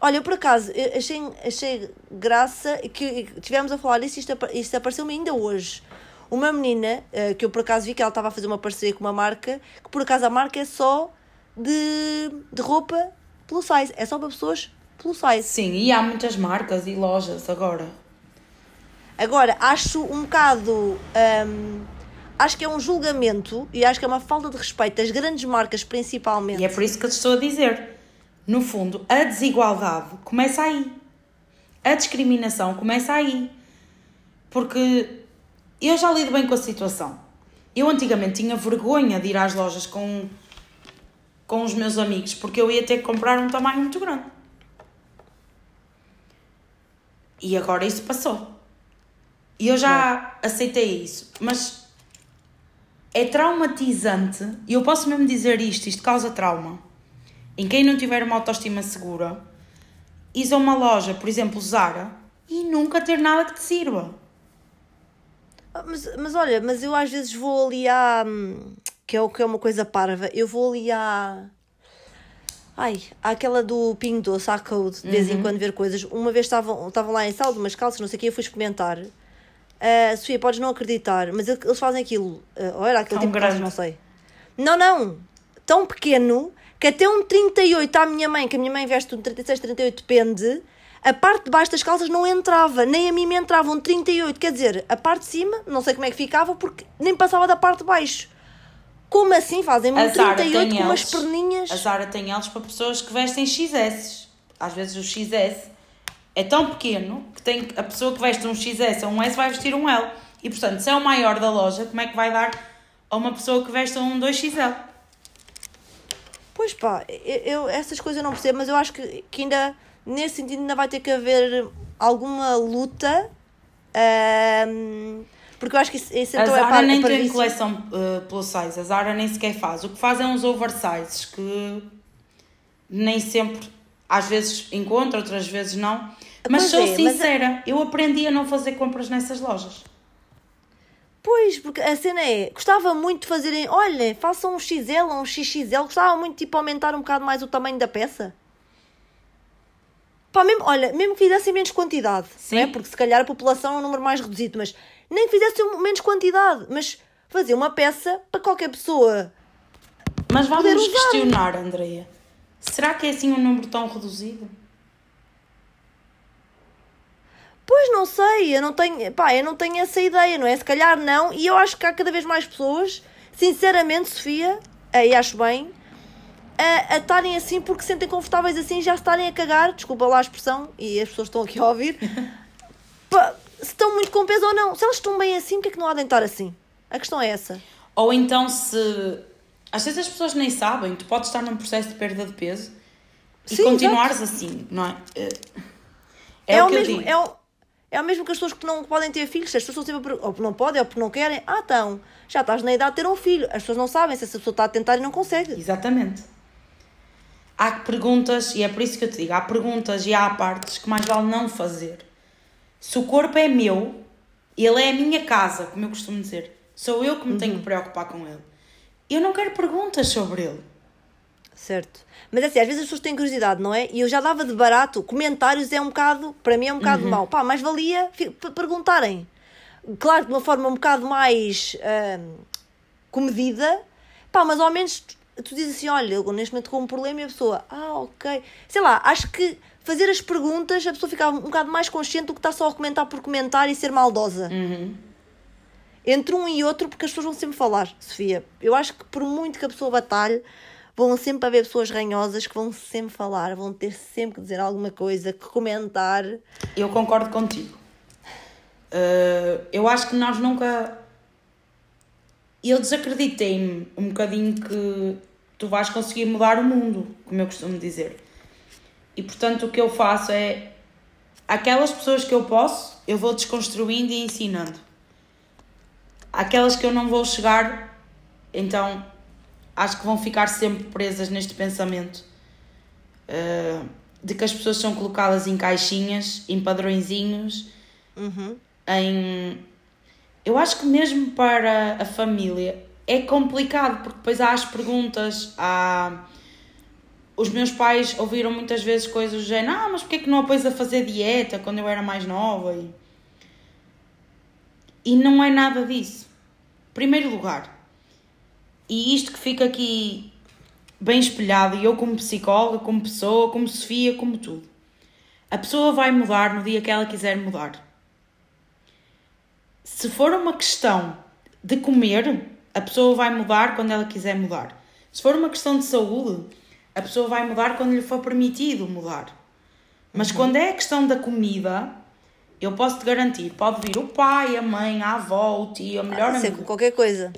Olha, eu por acaso achei, achei graça que tivemos a falar isso, isto, isto apareceu-me ainda hoje. Uma menina eh, que eu por acaso vi que ela estava a fazer uma parceria com uma marca, que por acaso a marca é só de, de roupa plus size, é só para pessoas plus size. Sim, e há muitas marcas e lojas agora. Agora, acho um bocado. hum, acho que é um julgamento e acho que é uma falta de respeito das grandes marcas, principalmente. E é por isso que eu estou a dizer. No fundo, a desigualdade começa aí. A discriminação começa aí. Porque eu já lido bem com a situação. Eu antigamente tinha vergonha de ir às lojas com, com os meus amigos porque eu ia ter que comprar um tamanho muito grande. E agora isso passou. E eu já aceitei isso. Mas é traumatizante, e eu posso mesmo dizer isto, isto causa trauma. Em quem não tiver uma autoestima segura, ir a uma loja, por exemplo, Zara, e nunca ter nada que te sirva. Ah, Mas, mas olha, mas eu às vezes vou ali à. hum, que é, o- que é uma coisa parva. Eu vou ali à. Ai, àquela do Pingo Doce, à Code, de vez em quando ver coisas. Uma vez estavam, estavam lá em sala de umas calças, não sei o que, eu fui experimentar. Ah, Sofia, podes não acreditar, mas eles fazem aquilo. ah, ou era aquele Tão tipo de calças, grande. não sei. Não, não. Tão pequeno que até um 38 à minha mãe, que a minha mãe veste um 36, 38, depende. A parte de baixo das calças não entrava, nem a mim me entrava um 38. Quer dizer, a parte de cima, não sei como é que ficava, porque nem passava da parte de baixo. Como assim fazem-me um Zara 38 tem com umas perninhas? A Zara tem eles para pessoas que vestem XS. Às vezes o XS é tão pequeno que tem a pessoa que veste um XS ou um S vai vestir um L. E portanto, se é o maior da loja, como é que vai dar a uma pessoa que veste um 2XL? Pois pá, eu, eu- essas coisas eu não percebo, mas eu acho que, que ainda, nesse sentido, ainda vai ter que haver alguma luta. ahm, porque eu acho que isso, isso A então é Zara para, nem é para tem isso. coleção uh, plus size, a Zara nem sequer faz. O que faz é uns oversizes que nem sempre, às vezes encontro, outras vezes não. Mas sou é, mas- sincera, eu aprendi a não fazer compras nessas lojas. Pois, porque a cena é, gostava muito de fazerem, olha, façam um XL ou um XXL, gostava muito de tipo, aumentar um bocado mais o tamanho da peça. Pá, mesmo, olha, mesmo que fizessem menos quantidade, Sim. é? porque se calhar a população é um número mais reduzido, mas nem que fizessem menos quantidade, mas fazer uma peça para qualquer pessoa. Mas vamos questionar, Andreia. Será que é assim um número tão reduzido? Pois não sei, eu não tenho, pá, eu não tenho essa ideia, não é? Se calhar não, e eu acho que há cada vez mais pessoas, sinceramente, Sofia, aí acho bem, a a estarem assim porque se sentem confortáveis assim já estarem a cagar, desculpa lá a expressão, e as pessoas estão aqui a ouvir, pá, se estão muito com peso ou não. Se elas estão bem assim, porque é que não há de estar assim? A questão é essa. Ou então se. Às vezes as pessoas nem sabem, tu podes estar num processo de perda de peso e Sim, continuares assim, não é? É, É, o o que eu mesmo, digo. é, o, é o mesmo que as pessoas que não podem ter filhos, as pessoas sempre ou não podem ou porque não querem. Ah, então, já estás na idade de ter um filho. As pessoas não sabem se essa pessoa está a tentar e não consegue. Exatamente. Há perguntas, e é por isso que eu te digo, há perguntas e há partes que mais vale não fazer. Se o corpo é meu, ele é a minha casa, como eu costumo dizer. Sou eu que me tenho que preocupar com ele. Eu não quero perguntas sobre ele. Certo. Mas é assim, às vezes as pessoas têm curiosidade, não é? E eu já dava de barato. Comentários é um bocado, para mim é um bocado Uhum. mau. Pá, mais valia perguntarem. Claro, de uma forma um bocado mais ahm, comedida. Pá, mas ao menos tu, tu dizes assim, olha, eu neste momento com um problema e a pessoa, ah, ok. Sei lá, acho que fazer as perguntas a pessoa fica um bocado mais consciente do que está só a comentar por comentar e ser maldosa. Entre um e outro, porque as pessoas vão sempre falar, Sofia. Eu acho que por muito que a pessoa batalhe, vão sempre haver pessoas ranhosas que vão sempre falar, vão ter sempre que dizer alguma coisa, que comentar. Eu concordo contigo. Uh, eu acho que nós nunca. Eu desacreditei-me um bocadinho que tu vais conseguir mudar o mundo, como eu costumo dizer. E portanto o que eu faço é aquelas pessoas que eu posso, eu vou desconstruindo e ensinando. Aquelas que eu não vou chegar, então acho que vão ficar sempre presas neste pensamento uh, de que as pessoas são colocadas em caixinhas, em padrõezinhos, uhum. em. Eu acho que mesmo para a família é complicado, porque depois há as perguntas, há. Os meus pais ouviram muitas vezes coisas do género, ah, mas porquê que não apoias a fazer dieta quando eu era mais nova? E, e não é nada disso. Primeiro lugar, e isto que fica aqui bem espelhado, e eu como psicóloga, como pessoa, como Sofia, como tudo. A pessoa vai mudar no dia que ela quiser mudar. Se for uma questão de comer, a pessoa vai mudar quando ela quiser mudar. Se for uma questão de saúde, a pessoa vai mudar quando lhe for permitido mudar. Mas uhum. quando é a questão da comida, eu posso te garantir, pode vir o pai, a mãe, a avó, o tio, a melhor ah, amiga. qualquer coisa.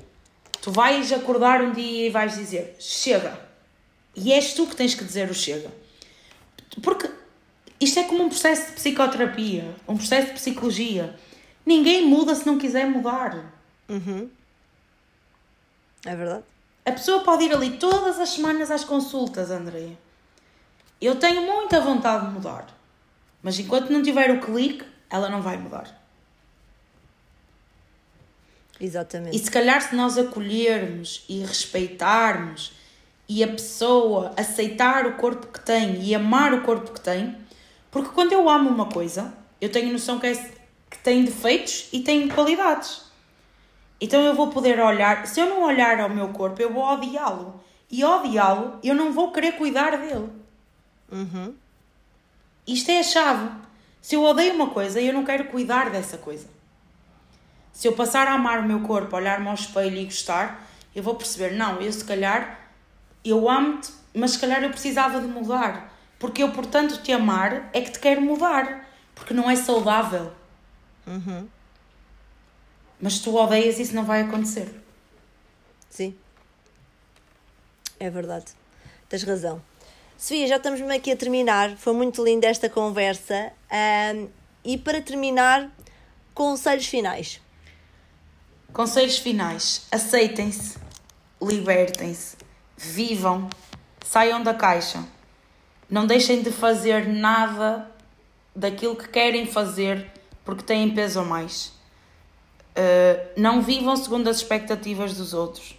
Tu vais acordar um dia e vais dizer chega. E és tu que tens que dizer o chega. Porque isto é como um processo de psicoterapia, um processo de psicologia. Ninguém muda se não quiser mudar. Uhum. É verdade. A pessoa pode ir ali todas as semanas às consultas, André. Eu tenho muita vontade de mudar. Mas enquanto não tiver o clique, ela não vai mudar. Exatamente. E se calhar se nós acolhermos e respeitarmos e a pessoa aceitar o corpo que tem e amar o corpo que tem, porque quando eu amo uma coisa, eu tenho noção que, é, que tem defeitos e tem qualidades. Então eu vou poder olhar, se eu não olhar ao meu corpo, eu vou odiá-lo. E odiá-lo, eu não vou querer cuidar dele. Uhum. Isto é a chave. Se eu odeio uma coisa, eu não quero cuidar dessa coisa. Se eu passar a amar o meu corpo, olhar-me ao espelho e gostar, eu vou perceber, não, eu se calhar, eu amo-te, mas se calhar eu precisava de mudar. Porque eu, portanto, te amar é que te quero mudar. Porque não é saudável. Uhum. Mas se tu odeias, isso não vai acontecer. Sim. É verdade. Tens razão. Sofia, já estamos mesmo aqui a terminar. Foi muito linda esta conversa. Um, e para terminar, conselhos finais. Conselhos finais: aceitem-se, libertem-se, vivam, saiam da caixa. Não deixem de fazer nada daquilo que querem fazer porque têm peso a mais. Uh, não vivam segundo as expectativas dos outros.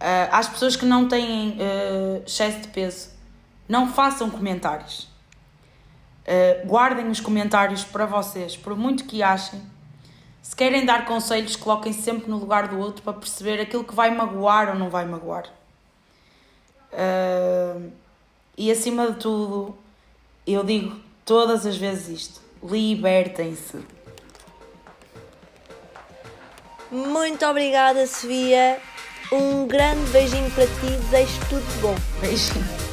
Uh, às pessoas que não têm uh, excesso de peso, não façam comentários. Uh, guardem os comentários para vocês, por muito que achem se querem dar conselhos, coloquem-se sempre no lugar do outro para perceber aquilo que vai magoar ou não vai magoar. Uh, e acima de tudo, eu digo todas as vezes isto: libertem-se. Muito obrigada, Sofia. Um grande beijinho para ti. Desejo tudo de bom. Beijinho.